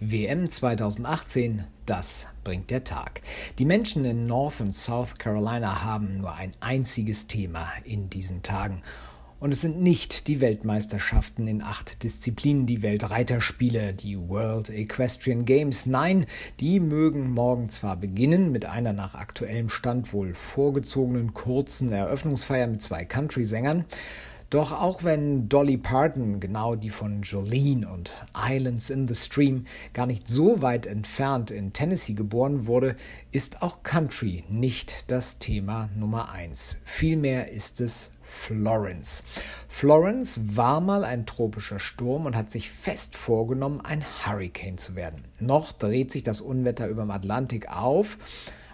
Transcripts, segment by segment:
WM 2018, das bringt der Tag. Die Menschen in North und South Carolina haben nur ein einziges Thema in diesen Tagen. Und es sind nicht die Weltmeisterschaften in acht Disziplinen, die Weltreiterspiele, die World Equestrian Games. Nein, die mögen morgen zwar beginnen mit einer nach aktuellem Stand wohl vorgezogenen kurzen Eröffnungsfeier mit zwei Country-Sängern, doch auch wenn Dolly Parton, genau die von Jolene und Islands in the Stream, gar nicht so weit entfernt in Tennessee geboren wurde, ist auch Country nicht das Thema Nummer eins. Vielmehr ist es Florence. Florence war mal ein tropischer Sturm und hat sich fest vorgenommen, ein Hurricane zu werden. Noch dreht sich das Unwetter über dem Atlantik auf,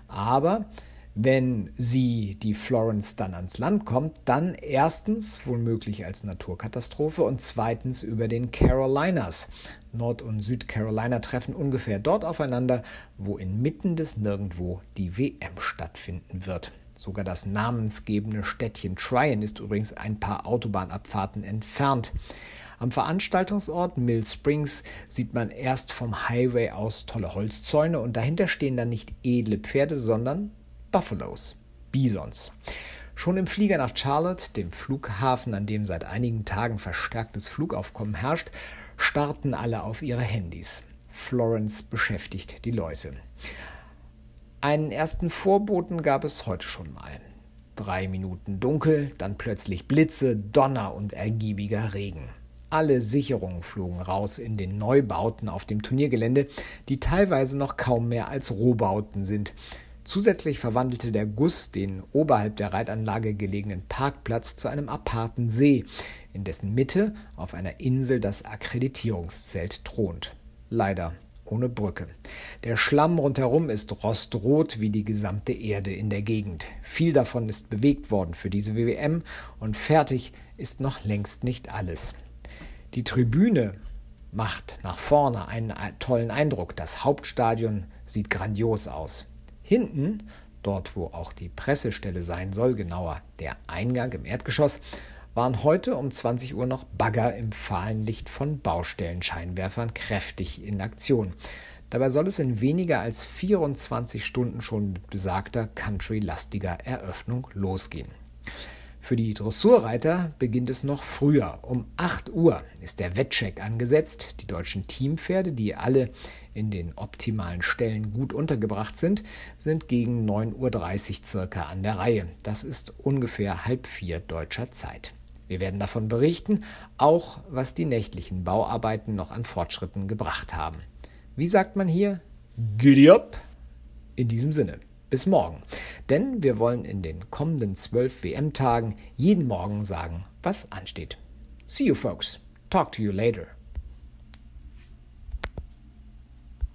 aber wenn sie, die Florence, dann ans Land kommt, dann erstens womöglich als Naturkatastrophe und zweitens über den Carolinas. Nord- und Südcarolina treffen ungefähr dort aufeinander, wo inmitten des Nirgendwo die WM stattfinden wird. Sogar das namensgebende Städtchen Tryon ist übrigens ein paar Autobahnabfahrten entfernt. Am Veranstaltungsort Mill Springs sieht man erst vom Highway aus tolle Holzzäune und dahinter stehen dann nicht edle Pferde, sondern Buffalos, Bisons. Schon im Flieger nach Charlotte, dem Flughafen, an dem seit einigen Tagen verstärktes Flugaufkommen herrscht, starten alle auf ihre Handys. Florence beschäftigt die Leute. Einen ersten Vorboten gab es heute schon mal. Drei Minuten dunkel, dann plötzlich Blitze, Donner und ergiebiger Regen. Alle Sicherungen flogen raus in den Neubauten auf dem Turniergelände, die teilweise noch kaum mehr als Rohbauten sind. Zusätzlich verwandelte der Guss den oberhalb der Reitanlage gelegenen Parkplatz zu einem aparten See, in dessen Mitte auf einer Insel das Akkreditierungszelt thront. Leider ohne Brücke. Der Schlamm rundherum ist rostrot wie die gesamte Erde in der Gegend. Viel davon ist bewegt worden für diese WWM und fertig ist noch längst nicht alles. Die Tribüne macht nach vorne einen tollen Eindruck. Das Hauptstadion sieht grandios aus. Hinten, dort wo auch die Pressestelle sein soll, genauer der Eingang im Erdgeschoss, waren heute um 20 Uhr noch Bagger im fahlen Licht von Baustellenscheinwerfern kräftig in Aktion. Dabei soll es in weniger als 24 Stunden schon mit besagter country-lastiger Eröffnung losgehen. Für die Dressurreiter beginnt es noch früher. Um 8 Uhr ist der Wettcheck angesetzt. Die deutschen Teampferde, die alle in den optimalen Stellen gut untergebracht sind, sind gegen 9.30 Uhr circa an der Reihe. Das ist ungefähr halb vier deutscher Zeit. Wir werden davon berichten, auch was die nächtlichen Bauarbeiten noch an Fortschritten gebracht haben. Wie sagt man hier? Giddy up! In diesem Sinne. Bis morgen. Denn wir wollen in den kommenden zwölf WM-Tagen jeden Morgen sagen, was ansteht. See you folks. Talk to you later.